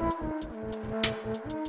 Música